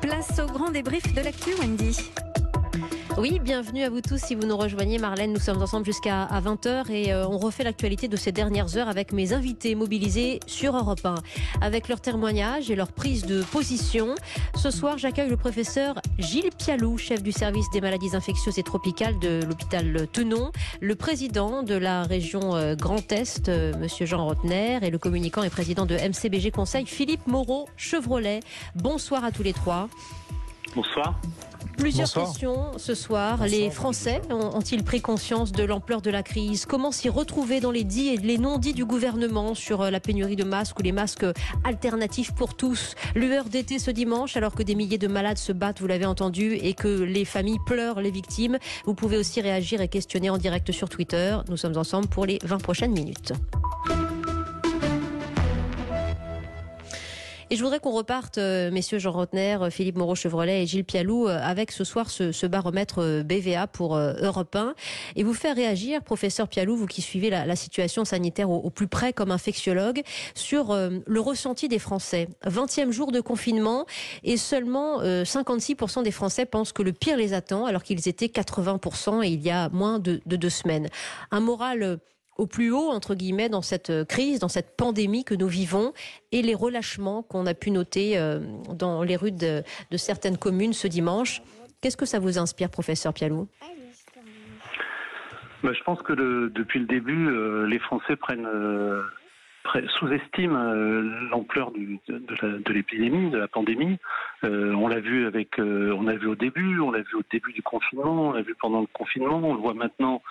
Place au grand débrief de l'actu, Wendy. Oui, bienvenue à vous tous si vous nous rejoignez. Marlène, nous sommes ensemble jusqu'à 20h et euh, on refait l'actualité de ces dernières heures avec mes invités mobilisés sur Europe 1. Avec leurs témoignages et leur prise de position. Ce soir, j'accueille le professeur Gilles Pialou, chef du service des maladies infectieuses et tropicales de l'hôpital Tenon, le président de la région euh, Grand Est, euh, monsieur Jean Rotner, et le communicant et président de MCBG Conseil, Philippe Moreau Chevrolet. Bonsoir à tous les trois. Bonsoir. Plusieurs Bonsoir. questions ce soir. Les Français ont- ont-ils pris conscience de l'ampleur de la crise? Comment s'y retrouver dans les dits et les non-dits du gouvernement sur euh, la pénurie de masques ou les masques alternatifs pour tous? Lueur d'été ce dimanche, alors que des milliers de malades se battent, vous l'avez entendu, et que les familles pleurent les victimes. Vous pouvez aussi réagir et questionner en direct sur Twitter. Nous sommes ensemble pour les 20 prochaines minutes. Et je voudrais qu'on reparte, euh, messieurs Jean Rotner, euh, Philippe Moreau-Chevrolet et Gilles Pialou, euh, avec ce soir ce, baromètre BVA pour Europe 1. Et vous faire réagir, professeur Pialou, vous qui suivez la, situation sanitaire au, plus près comme infectiologue, sur euh, le ressenti des Français. 20e jour de confinement et seulement euh, 56% des Français pensent que le pire les attend, alors qu'ils étaient 80% et il y a moins de, de deux semaines. Un moral... au plus haut, entre guillemets, dans cette euh, crise, dans cette pandémie que nous vivons, et les relâchements qu'on a pu noter euh, dans les rues de, certaines communes ce dimanche. Qu'est-ce que ça vous inspire, professeur Pialou? Bah, je pense que depuis le début, euh, les Français sous-estiment l'ampleur de, l'épidémie, de la pandémie. On l'a vu avec, on l'a vu au début, on l'a vu au début du confinement, on l'a vu pendant le confinement, on le voit maintenant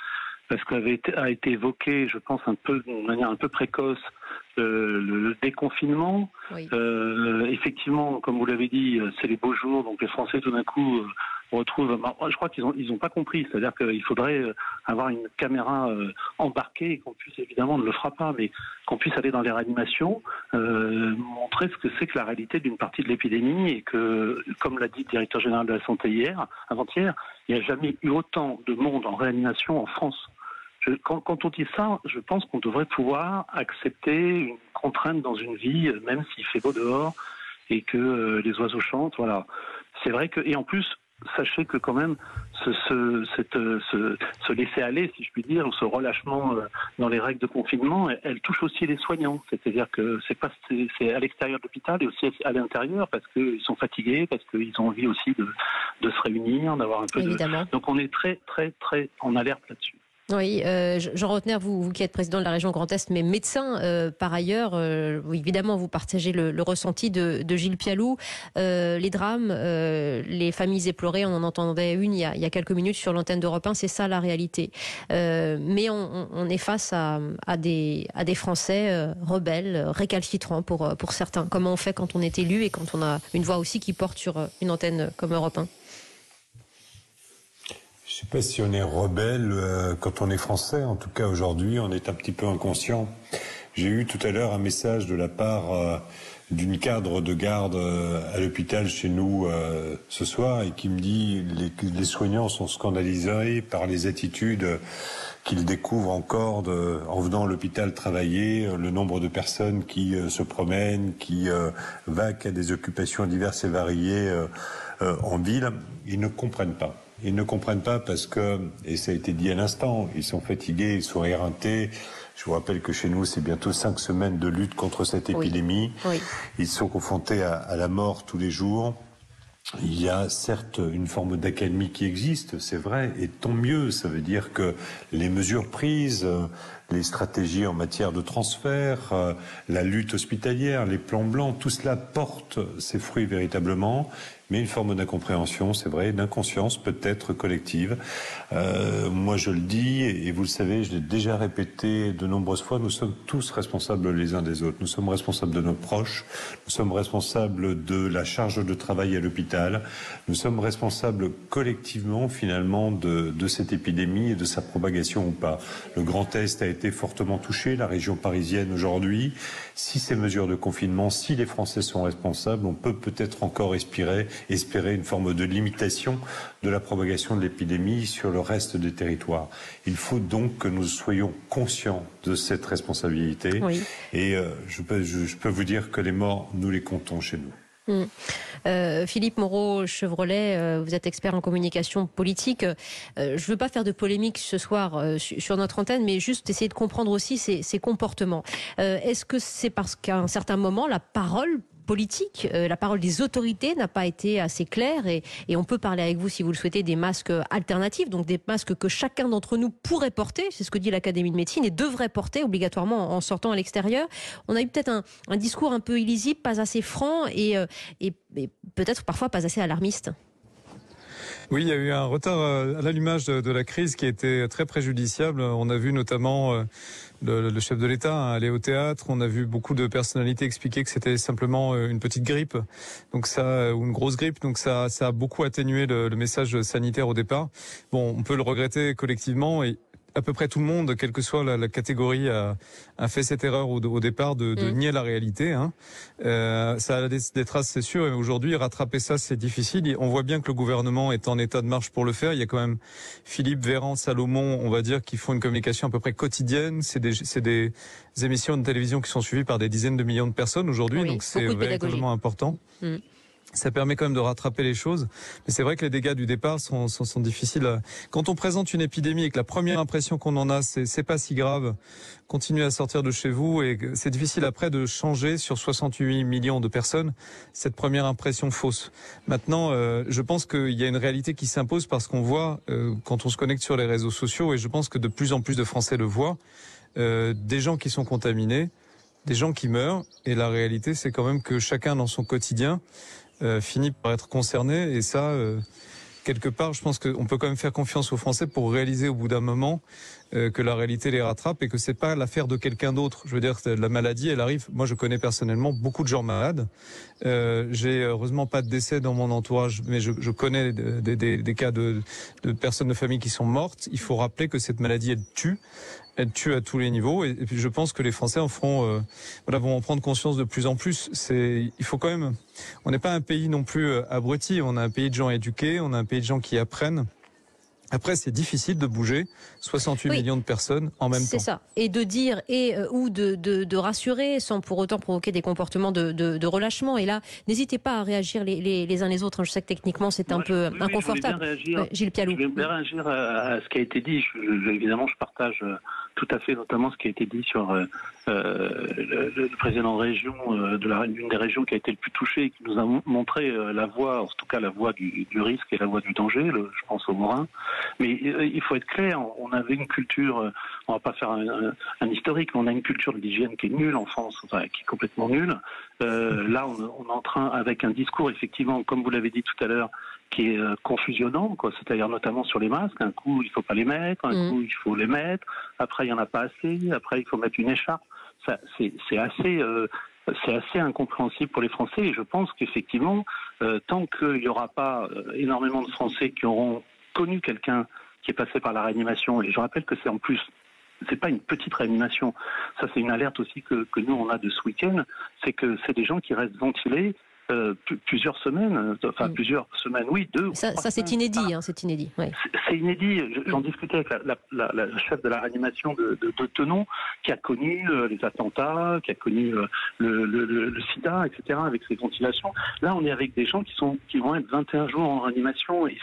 parce qu'avait a été évoqué, je pense un peu d'une manière un peu précoce, euh, le, déconfinement. Oui. Euh, effectivement, comme vous l'avez dit, euh, c'est les beaux jours, donc les Français tout d'un coup retrouvent. bah, Je crois qu'ils ont ils ont pas compris, c'est-à-dire qu'il faudrait avoir une caméra embarquée et qu'on puisse évidemment on ne le fera pas, mais qu'on puisse aller dans les réanimations, euh, montrer ce que c'est que la réalité d'une partie de l'épidémie et que, comme l'a dit le directeur général de la santé hier, avant-hier, il n'y a jamais eu autant de monde en réanimation en France. Je- quand, quand on dit ça, je pense qu'on devrait pouvoir accepter une contrainte dans une vie, euh, même s'il fait beau dehors et que euh, les oiseaux chantent. Voilà. C'est vrai que et en plus, sachez que quand même ce, ce, cette, euh, ce, ce laisser aller, si je puis dire, ou ce relâchement dans les règles de confinement, elle, elle touche aussi les soignants. C'est-à-dire que c'est pas c'est à l'extérieur de l'hôpital et aussi à l'intérieur parce qu'ils sont fatigués, parce qu'ils ont envie aussi de, de se réunir, d'avoir un peu de. Évidemment. Donc on est très très très en alerte là-dessus. Oui, euh, Jean Rotner, vous, qui êtes président de la région Grand Est, mais médecin euh, par ailleurs, euh, évidemment, vous partagez le, ressenti de, Gilles Pialou. Euh, les drames, les familles éplorées, on en entendait une il y a, il y a quelques minutes sur l'antenne d'Europe 1, c'est ça la réalité. Mais on, est face à, des, Français rebelles, récalcitrants pour, pour certains. Comment on fait quand on est élu et quand on a une voix aussi qui porte sur une antenne comme Europe 1 Je sais pas si on est rebelle euh, quand on est français. En tout cas, aujourd'hui, on est un petit peu inconscient. J'ai eu tout à l'heure un message de la part euh, d'une cadre de garde euh, à l'hôpital chez nous euh, ce soir et qui me dit les, les soignants sont scandalisés par les attitudes euh, qu'ils découvrent encore de, en venant à l'hôpital travailler, euh, le nombre de personnes qui se promènent, qui vaquent à des occupations diverses et variées en ville. Ils ne comprennent pas. Ils ne comprennent pas parce que, et ça a été dit à l'instant, ils sont fatigués, ils sont éreintés. Je vous rappelle que chez nous, c'est bientôt cinq semaines de lutte contre cette épidémie. Oui. Ils sont confrontés à, à la mort tous les jours. Il y a certes une forme d'accalmie qui existe, c'est vrai, et tant mieux. Ça veut dire que les mesures prises, les stratégies en matière de transfert, euh, la lutte hospitalière, les plans blancs, tout cela porte ses fruits véritablement. Mais une forme d'incompréhension, c'est vrai, d'inconscience peut-être collective. Euh, moi, je le dis, et vous le savez, je l'ai déjà répété de nombreuses fois, nous sommes tous responsables les uns des autres. Nous sommes responsables de nos proches, nous sommes responsables de la charge de travail à l'hôpital, nous sommes responsables collectivement, finalement, de, de cette épidémie et de sa propagation ou pas. Le Grand Est a été fortement touché, la région parisienne aujourd'hui. Si ces mesures de confinement, si les Français sont responsables, on peut peut-être encore espérer, espérer une forme de limitation de la propagation de l'épidémie sur le reste des territoires. Il faut donc que nous soyons conscients de cette responsabilité. Oui. Et euh, je, peux, je, je peux vous dire que les morts, nous les comptons chez nous. Hmm. Euh, Philippe Moreau-Chevrolet, euh, vous êtes expert en communication politique. Euh, je ne veux pas faire de polémique ce soir sur notre antenne, mais juste essayer de comprendre aussi ces comportements. Est-ce que c'est parce qu'à un certain moment, la parole politique, euh, la parole des autorités n'a pas été assez claire et, on peut parler avec vous si vous le souhaitez des masques alternatifs, donc des masques que chacun d'entre nous pourrait porter, c'est ce que dit l'Académie de médecine, et devrait porter obligatoirement en sortant à l'extérieur. On a eu peut-être un, discours un peu illisible, pas assez franc et, euh, et peut-être parfois pas assez alarmiste. Oui, il y a eu un retard euh, à l'allumage de la crise qui été très préjudiciable. On a vu notamment euh, le, chef de l'État hein, aller au théâtre. On a vu beaucoup de personnalités expliquer que c'était simplement euh, une petite grippe, donc ça ou une grosse grippe. Donc ça, ça a beaucoup atténué le, le message sanitaire au départ. Bon, on peut le regretter collectivement et à peu près tout le monde, quelle que soit la, catégorie, a, fait cette erreur au, départ de, mm. nier la réalité. Hein. Euh, ça a des, traces, c'est sûr. Et aujourd'hui, rattraper ça, c'est difficile. On voit bien que le gouvernement est en état de marche pour le faire. Il y a quand même Philippe Véran, Salomon, on va dire, qui font une communication à peu près quotidienne. C'est des, des, émissions de télévision qui sont suivies par des dizaines de millions de personnes aujourd'hui. donc c'est véritablement important. Mm ça permet quand même de rattraper les choses. Mais c'est vrai que les dégâts du départ sont, sont, sont, difficiles. Quand on présente une épidémie et que la première impression qu'on en a, c'est c'est pas si grave, continuez à sortir de chez vous et c'est difficile après de changer sur 68 millions de personnes cette première impression fausse. Maintenant, euh, je pense qu'il y a une réalité qui s'impose parce qu'on voit euh, quand on se connecte sur les réseaux sociaux et je pense que de plus en plus de Français le voient, euh, des gens qui sont contaminés, des gens qui meurent et la réalité c'est quand même que chacun dans son quotidien euh, finit par être concerné. Et ça, euh, quelque part, je pense qu'on peut quand même faire confiance aux Français pour réaliser au bout d'un moment euh, que la réalité les rattrape et que c'est pas l'affaire de quelqu'un d'autre. Je veux dire, la maladie, elle arrive. Moi, je connais personnellement beaucoup de gens malades. Euh, J'ai heureusement pas de décès dans mon entourage, mais je, je connais des, des, des cas de, de, personnes de famille qui sont mortes. Il faut rappeler que cette maladie, elle tue elle tue à tous les niveaux. Et, puis je pense que les Français en feront, euh, voilà, vont en prendre conscience de plus en plus. C'est, il faut quand même, on n'est pas un pays non plus euh, abruti. On a un pays de gens éduqués, on a un pays de gens qui apprennent. Après, c'est difficile de bouger 68 millions de personnes en même temps. C'est ça. Et de dire et euh, ou de, de, de, rassurer sans pour autant provoquer des comportements de, de relâchement. Et là, n'hésitez pas à réagir les, les, les, uns les autres. Je sais que techniquement, c'est un peu inconfortable. Gilles Pialou. Je vais bien réagir à, ce qui a été dit. évidemment, je partage euh, tout à fait notamment ce qui a été dit sur euh, le, président de région de la d'une des régions qui a été le plus touchée et qui nous a montré la voie, en tout cas la voie du, risque et la voie du danger. je pense au Morin. Mais il faut être clair on avait une culture, euh, on va pas faire un, historique, mais on a une culture de l'hygiène qui est nulle en France, qui est complètement nulle. Euh, là, on, est en train, avec un discours, effectivement, comme vous l'avez dit tout à l'heure, qui est euh, confusionnant, quoi. C'est-à-dire notamment sur les masques. Un coup, il faut pas les mettre, un mm. coup, il faut les mettre. Après, il y en a pas assez. Après, il faut mettre une écharpe. c'est assez. c'est assez incompréhensible pour les Français et je pense qu'effectivement, tant qu'il n'y aura pas énormément de Français qui auront connu quelqu'un qui est passé par la réanimation. Et je rappelle que c'est en plus c'est pas une petite réanimation. Ça, c'est une alerte aussi que, que nous, on a de ce week-end. C'est que c'est des gens qui restent ventilés euh, plusieurs semaines, euh, enfin mm. plusieurs semaines, oui, deux. Ça, ça c'est inédit, hein, c'est inédit. C'est inédit. J'en discutais avec la, la, la, chef de la réanimation de, de, de Tenon, qui a connu euh, les attentats, qui a connu le, le, le, SIDA, etc., avec ses ventilations. Là, on est avec des gens qui sont qui vont être 21 jours en réanimation, et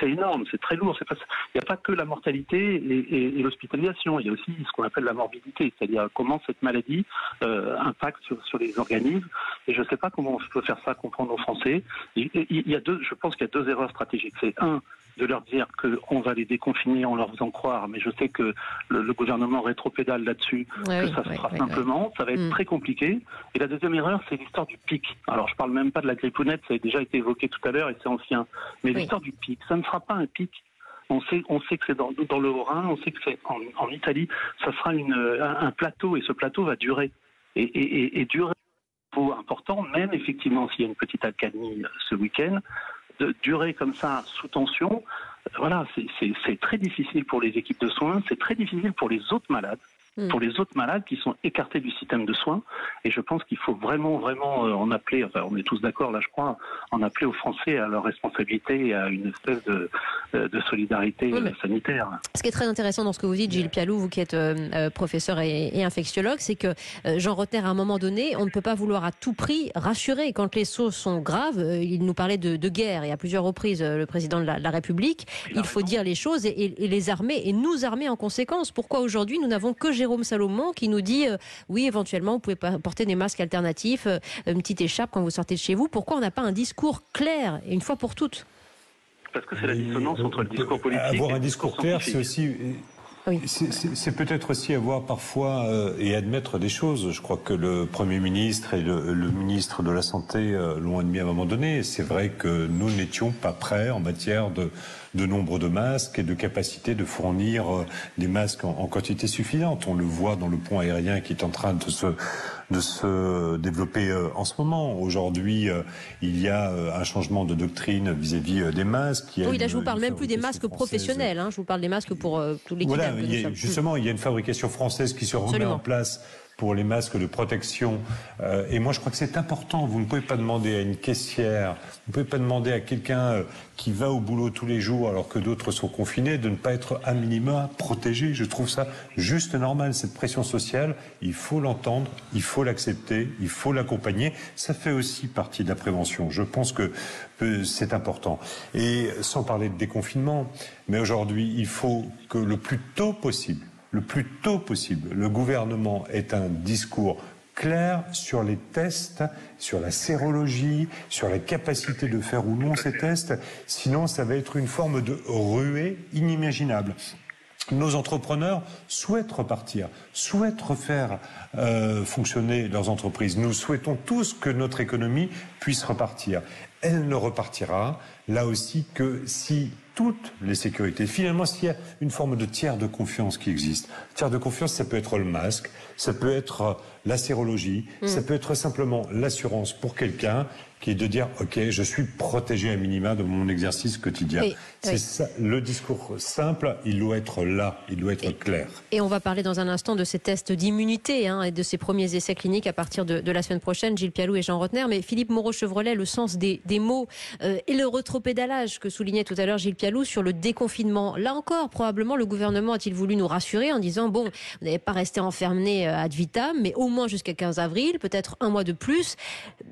c'est énorme, c'est très lourd. il n'y a pas que la mortalité et, et, l'hospitalisation, il y a aussi ce qu'on appelle la morbidité, c'est-à-dire comment cette maladie impacte sur, sur les organismes. Et je ne sais pas comment on peut faire ça comprendre aux Français. Il, y a deux, je pense qu'il y a deux erreurs stratégiques. C'est un, de leur dire qu'on va les déconfiner en leur faisant croire, mais je sais que le, gouvernement rétropédale là-dessus, que ça se fera simplement, ça va être mm. très compliqué. Et la deuxième erreur, c'est l'histoire du pic. Alors je parle même pas de la grippounette, ça a déjà été évoqué tout à l'heure et c'est ancien. Mais l'histoire du pic, ça ne fera pas un pic on sait, on sait que c'est dans, dans, le Haut-Rhin, on sait que c'est en, Italie, ça sera une, un, plateau et ce plateau va durer. Et, et, et durer important, même effectivement s'il y a une petite accalmie euh, ce week-end, de durer comme ça sous tension, euh, voilà, c'est très difficile pour les équipes de soins, c'est très difficile pour les autres malades. Hmm. pour les autres malades qui sont écartés du système de soins. Et je pense qu'il faut vraiment, vraiment euh, en appeler, enfin on est tous d'accord là je crois, en appeler aux Français à leur responsabilité et à une espèce de, de solidarité sanitaire. Ce qui est très intéressant dans ce que vous dites, Gilles Pialou, vous qui êtes professeur et, infectiologue, c'est que Jean Rotner, à un moment donné, on ne peut pas vouloir à tout prix rassurer. Quand les sauts sont graves, il nous parlait de, guerre et à plusieurs reprises, le président de la, République, il, faut dire les choses et, les armer et nous armer en conséquence. Pourquoi aujourd'hui nous n'avons que Jérôme Salomon qui nous dit oui, éventuellement, vous pouvez porter des masques alternatifs, une petite écharpe quand vous sortez de chez vous. Pourquoi on n'a pas un discours clair et une fois pour toutes? Parce que c'est la dissonance entre le discours politique. Avoir un discours clair, c'est aussi. C'est peut-être aussi avoir parfois euh, et admettre des choses. Je crois que le Premier ministre et le, ministre de la Santé euh, l'ont admis à un moment donné. C'est vrai que nous n'étions pas prêts en matière de, de nombre de masques et de capacité de fournir euh, des masques en, en, quantité suffisante. On le voit dans le pont aérien qui est en train de se de se développer euh, en ce moment. Aujourd'hui, euh, il y a un changement de doctrine vis-à-vis des masques. oui, là, je vous parle même plus des masques professionnels. Hein, je vous parle des masques pour tous les voilà, Justement, il y a une fabrication française qui se remet en place pour les masques de protection. Euh, et moi, je crois que c'est important. Vous ne pouvez pas demander à une caissière, vous ne pouvez pas demander à quelqu'un euh, qui va au boulot tous les jours alors que d'autres sont confinés de ne pas être à minima protégé. Je trouve ça juste normal. Cette pression sociale, il faut l'entendre, il faut l'accepter, il faut l'accompagner. Ça fait aussi partie de la prévention. Je pense que c'est important. Et sans parler de déconfinement, mais aujourd'hui, il faut que le plus tôt possible, le plus tôt possible, le gouvernement ait un discours clair sur les tests, sur la sérologie, sur la capacité de faire ou non ces tests. Sinon, ça va être une forme de ruée inimaginable. Nos entrepreneurs souhaitent repartir, souhaitent refaire euh, fonctionner leurs entreprises. Nous souhaitons tous que notre économie puisse repartir. Elle ne repartira là aussi que si toutes les sécurités. Finalement, s'il y a une forme de tiers de confiance qui existe, tiers de confiance, ça peut être le masque, ça peut être la sérologie, mm. ça peut être simplement l'assurance pour quelqu'un qui est de dire ok je suis protégé à minima de mon exercice quotidien. c'est ça le discours simple, il doit être là, il doit être clair. Et on va parler dans un instant de ces tests d'immunité hein, et de ces premiers essais cliniques à partir de, la semaine prochaine, Gilles Pialou et Jean Rotner. Mais Philippe Moreau-Chevrolet, le sens des, mots euh, et le retropédalage que soulignait tout à l'heure Gilles Pialou sur le déconfinement. Là encore, probablement le gouvernement a-t-il voulu nous rassurer en disant bon, vous n'allez pas rester enfermé euh, ad vitam, mais au moins jusqu'à 15 avril, peut-être un mois de plus.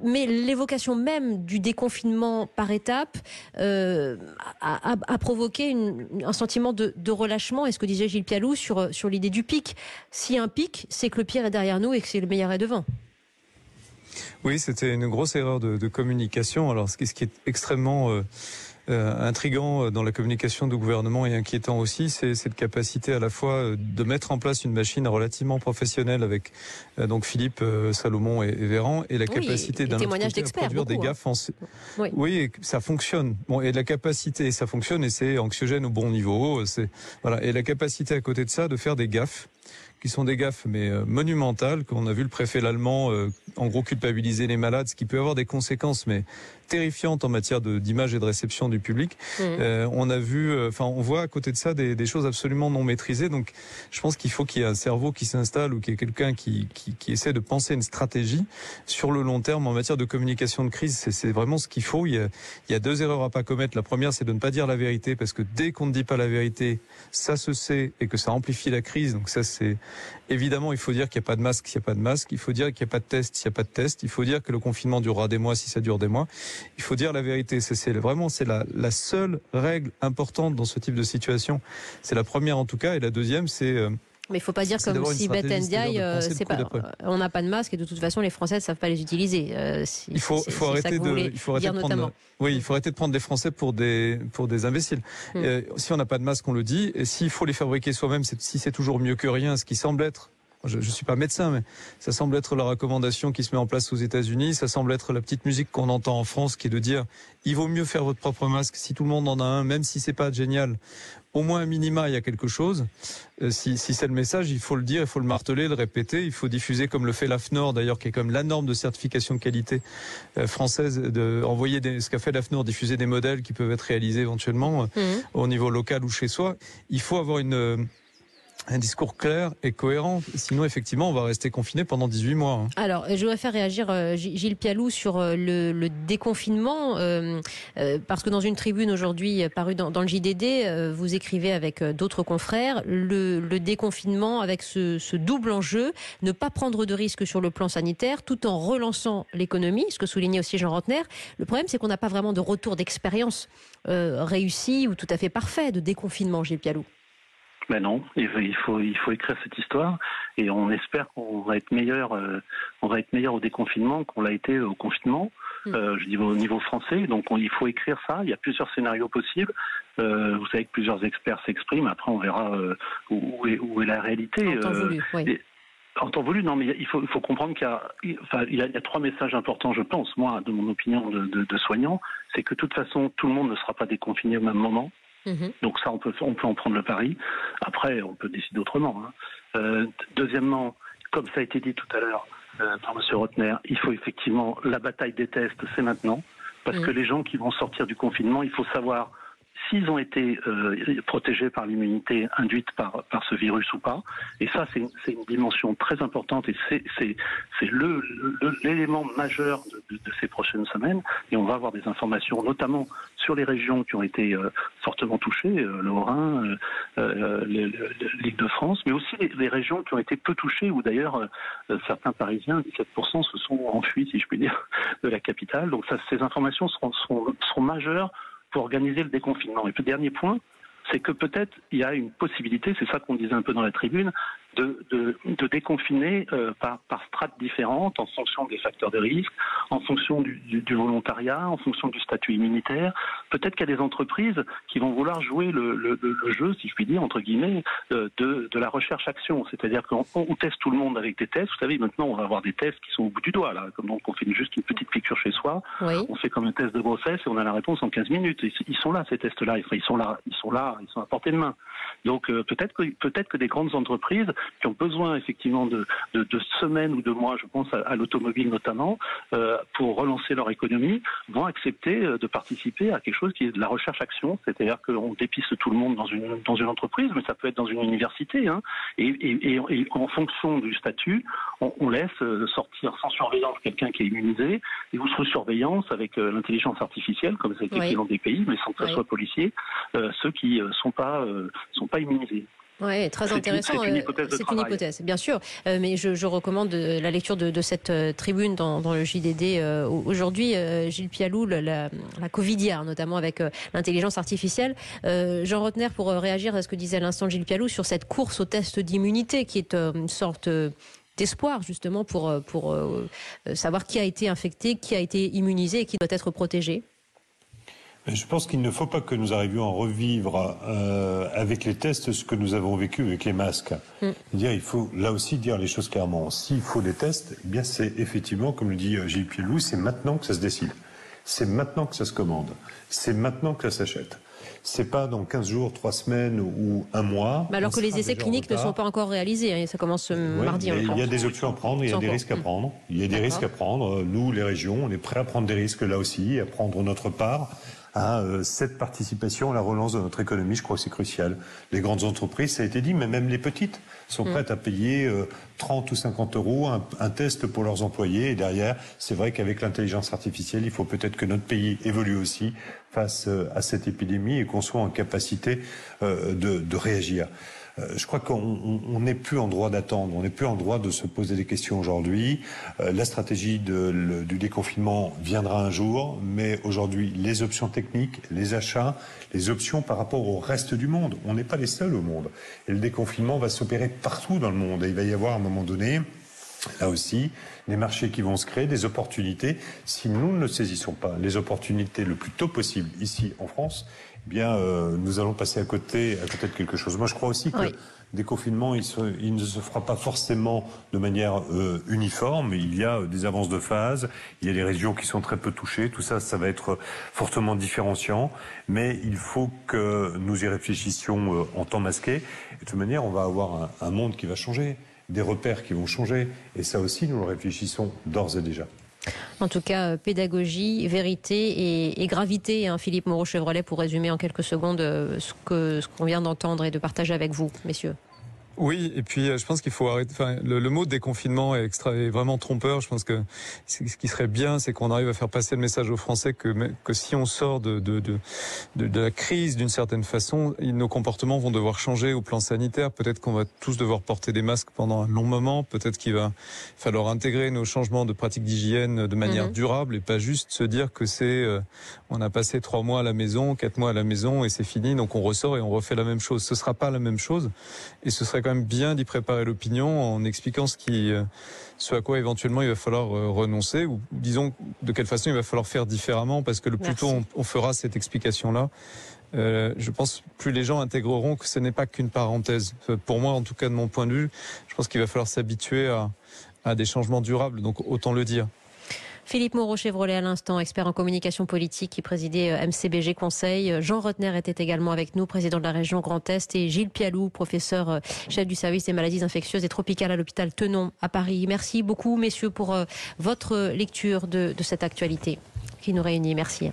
Mais l'évocation même du déconfinement par étapes euh, a, provoqué un sentiment de, relâchement, et ce que disait Gilles Pialou sur, sur l'idée du pic. Si un pic, c'est que le pire est derrière nous et que c'est le meilleur est devant. Oui, c'était une grosse erreur de, communication. Alors, ce qui, est extrêmement euh, intrigant dans la communication du gouvernement et inquiétant aussi, c'est cette capacité à la fois euh, de mettre en place une machine relativement professionnelle avec euh, donc Philippe, Salomon et, Véran, et la capacité d'un produire des hein. gaffes. En... Oui. oui, ça fonctionne. Bon, et la capacité, ça fonctionne et c'est anxiogène au bon niveau. C'est voilà, et la capacité à côté de ça de faire des gaffes qui sont des gaffes mais monumentales qu'on a vu le préfet l'allemand en gros culpabiliser les malades, ce qui peut avoir des conséquences mais terrifiante en matière d'image et de réception du public. Mmh. Euh, on a vu, euh, enfin, on voit à côté de ça des, des choses absolument non maîtrisées. Donc, je pense qu'il faut qu'il y ait un cerveau qui s'installe ou qu'il y ait quelqu'un qui, qui, qui, essaie de penser une stratégie sur le long terme en matière de communication de crise. C'est vraiment ce qu'il faut. Il y, a, il y a deux erreurs à pas commettre. La première, c'est de ne pas dire la vérité parce que dès qu'on ne dit pas la vérité, ça se sait et que ça amplifie la crise. Donc ça, c'est évidemment, il faut dire qu'il n'y a pas de masque s'il n'y a pas de masque. Il faut dire qu'il n'y a pas de test s'il n'y a pas de test. Il faut dire que le confinement durera des mois si ça dure des mois il faut dire la vérité. C'est vraiment c'est la, la, seule règle importante dans ce type de situation. C'est la première en tout cas, et la deuxième c'est euh, mais il ne faut pas dire comme si Beth Ndiaye, euh, c'est pas, on n'a pas de masque et de toute façon les Français ne savent pas les utiliser. Euh, il faut, faut arrêter de, il faut arrêter de prendre, oui, il faut arrêter de prendre des Français pour des, pour des imbéciles. Hmm. si on n'a pas de masque, on le dit. Et s'il faut les fabriquer soi-même, si c'est toujours mieux que rien, ce qui semble être je ne suis pas médecin, mais ça semble être la recommandation qui se met en place aux États-Unis. Ça semble être la petite musique qu'on entend en France, qui est de dire il vaut mieux faire votre propre masque si tout le monde en a un, même si c'est pas génial. Au moins un minima, il y a quelque chose. Euh, si, si c'est le message, il faut le dire, il faut le marteler, le répéter. Il faut diffuser comme le fait l'AFNOR, d'ailleurs, qui est comme la norme de certification de qualité euh, française, de envoyer des, ce qu'a fait l'AFNOR, diffuser des modèles qui peuvent être réalisés éventuellement euh, mmh. au niveau local ou chez soi. Il faut avoir une un discours clair et cohérent. Sinon, effectivement, on va rester confiné pendant 18 mois. Hein. Alors, je voudrais faire réagir euh, Gilles Pialou sur euh, le, déconfinement, euh, parce que dans une tribune aujourd'hui parue dans, le JDD, vous écrivez avec d'autres confrères le, déconfinement avec ce, double enjeu, ne pas prendre de risques sur le plan sanitaire tout en relançant l'économie, ce que soulignait aussi Jean Rotner. Le problème, c'est qu'on n'a pas vraiment de retour d'expérience réussi ou tout à fait parfait de déconfinement, Gilles Pialou. Ben non, il faut, il faut écrire cette histoire et on espère qu'on va être meilleur, euh, on va être meilleur au déconfinement qu'on l'a été au confinement. Mm. Euh, je dis au niveau français, donc il faut écrire ça. Il y a plusieurs scénarios possibles. Euh, vous savez que plusieurs experts s'expriment. Après, on verra où, est, où, est, la réalité. En temps voulu, oui. En temps voulu, non, mais il faut, il faut comprendre qu'il y, a, enfin, il y, a, trois messages importants, je pense, moi, de mon opinion de, de, de soignant, c'est que de toute façon, tout le monde ne sera pas déconfiné au même moment. Mhm. Donc ça, on peut, on peut en prendre le pari. Après, on peut décider autrement. Hein. Euh, deuxièmement, comme ça a été dit tout à l'heure euh, par M. Rotner, il faut effectivement la bataille des tests, c'est maintenant, parce mhm. que les gens qui vont sortir du confinement, il faut savoir s'ils ont été euh, protégés par l'immunité induite par, ce virus ou pas. Et ça, c'est une, dimension très importante et c'est l'élément majeur de, ces prochaines semaines. Et on va avoir des informations, notamment sur les régions qui ont été euh, fortement touchées, euh, le Haut-Rhin, euh, l'île de France, mais aussi les, régions qui ont été peu touchées, où d'ailleurs certains Parisiens, 17%, se sont enfuis, si je puis dire, de la capitale. Donc ces informations seront, seront majeures pour organiser le déconfinement. Et le dernier point, c'est que peut-être il y a une possibilité, c'est ça qu'on disait un peu dans la tribune, de, de, de déconfiner euh, par, par strates différentes en fonction des facteurs de risque, en fonction du, du, du volontariat, en fonction du statut immunitaire. Peut-être qu'il y a des entreprises qui vont vouloir jouer le, le, le jeu, si je puis dire, entre guillemets, euh, de, de la recherche-action. C'est-à-dire qu'on on teste tout le monde avec des tests. Vous savez, maintenant, on va avoir des tests qui sont au bout du doigt, là. Comme donc on fait juste une petite piqûre chez soi. Oui. On fait comme un test de grossesse et on a la réponse en 15 minutes. Ils sont là, ces tests-là. Ils sont là, ils sont là, ils sont à portée de main. Donc euh, peut-être que peut-être que des grandes entreprises qui ont besoin effectivement de, de, de semaines ou de mois, je pense à, à l'automobile notamment, euh, pour relancer leur économie, vont accepter euh, de participer à quelque chose qui est de la recherche-action, c'est-à-dire qu'on dépiste tout le monde dans une dans une entreprise, mais ça peut être dans une université, hein, et, et, et, en fonction du statut, on, on laisse euh, sortir sans surveillance quelqu'un qui est immunisé, et vous sous surveillance avec l'intelligence artificielle, comme c'est oui. dans des pays, mais sans que ce oui. soit policier, euh, ceux qui euh, sont pas sont pas immunisés. Oui, très intéressant. C'est une hypothèse, une hypothèse bien sûr. Euh, mais je, je, recommande la lecture de, de cette euh, tribune dans, dans, le JDD. Euh, aujourd'hui, euh, Gilles Pialou, la, la, la Covidière, notamment avec euh, l'intelligence artificielle. Jean Rotner, pour réagir à ce que disait à l'instant Gilles Pialou sur cette course au test d'immunité, qui est une sorte d'espoir justement pour, pour savoir qui a été infecté, qui a été immunisé et qui doit être protégé. Je pense qu'il ne faut pas que nous arrivions à revivre euh, avec les tests ce que nous avons vécu avec les masques. Mm. Dire, il faut là aussi dire les choses clairement. S'il faut des tests, eh bien c'est effectivement, comme le dit euh, Gilles Pielou, c'est maintenant que ça se décide. C'est maintenant que ça se commande. C'est maintenant que ça s'achète. C'est pas dans 15 jours, 3 semaines ou un mois. Mais alors que les essais cliniques ne sont pas encore réalisés. Hein, ça commence oui, mardi. Il y a des options à prendre, il y a des risques à prendre. Il y a des risques à prendre. Nous, les régions, on est prêts à prendre des risques là aussi, à prendre notre part à euh, cette participation à la relance de notre économie. Je crois que c'est crucial. Les grandes entreprises, ça a été dit, mais même les petites sont mm. prêtes à payer euh, 30 ou 50 euros un, un, test pour leurs employés. Et derrière, c'est vrai qu'avec l'intelligence artificielle, il faut peut-être que notre pays évolue aussi face euh, à cette épidémie et qu'on soit en capacité euh, de, de réagir. Euh, je crois qu'on n'est plus en droit d'attendre, on n'est plus en droit de se poser des questions aujourd'hui. Euh, la stratégie de, du déconfinement viendra un jour, mais aujourd'hui, les options techniques, les achats, les options par rapport au reste du monde, on n'est pas les seuls au monde. Et le déconfinement va s'opérer partout dans le monde. Et il va y avoir à un moment donné là aussi, des marchés qui vont se créer, des opportunités. Si nous ne saisissons pas les opportunités le plus tôt possible ici en France, bien, euh, nous allons passer à côté, à côté de quelque chose. Moi, je crois aussi que oui. déconfinement, il, se, il, ne se fera pas forcément de manière euh, uniforme. Il y a des avances de phase, il y a des régions qui sont très peu touchées. Tout ça, ça va être fortement différenciant. Mais il faut que nous y réfléchissions euh, en temps masqué. Et de toute manière, on va avoir un, un monde qui va changer des repères qui vont changer. Et ça aussi, nous le réfléchissons d'ores et déjà. En tout cas, euh, pédagogie, vérité et, gravité, hein, Philippe Moreau-Chevrolet, pour résumer en quelques secondes euh, ce qu'on ce qu'on vient d'entendre et de partager avec vous, messieurs. Oui, et puis euh, je pense qu'il faut arrêter. Enfin, le, le, mot déconfinement est, extra, est vraiment trompeur. Je pense que ce qui serait bien, c'est qu'on arrive à faire passer le message aux Français que, que si on sort de, de, de, de la crise d'une certaine façon, nos comportements vont devoir changer au plan sanitaire. Peut-être qu'on va tous devoir porter des masques pendant un long moment. Peut-être qu'il va falloir intégrer nos changements de pratiques d'hygiène de manière mhm. durable et pas juste se dire que c'est euh, on a passé trois mois à la maison, quatre mois à la maison et c'est fini, donc on ressort et on refait la même chose. Ce sera pas la même chose et ce serait quand même bien d'y préparer l'opinion en expliquant ce qui, euh, ce à quoi éventuellement il va falloir euh, renoncer ou disons de quelle façon il va falloir faire différemment parce que le plus tôt on, fera cette explication là, euh, je pense plus les gens intégreront que ce n'est pas qu'une parenthèse. Pour moi, en tout cas de mon point de vue, je pense qu'il va falloir s'habituer à, à des changements durables. Donc autant le dire. Philippe Moreau-Chevrolet à l'instant, expert en communication politique qui présidait euh, MCBG Conseil. Jean Rotner était également avec nous, président de la région Grand Est et Gilles Pialou, professeur euh, chef du service des maladies infectieuses et tropicales à l'hôpital Tenon à Paris. Merci beaucoup messieurs pour euh, votre lecture de, de cette actualité qui nous réunit. Merci.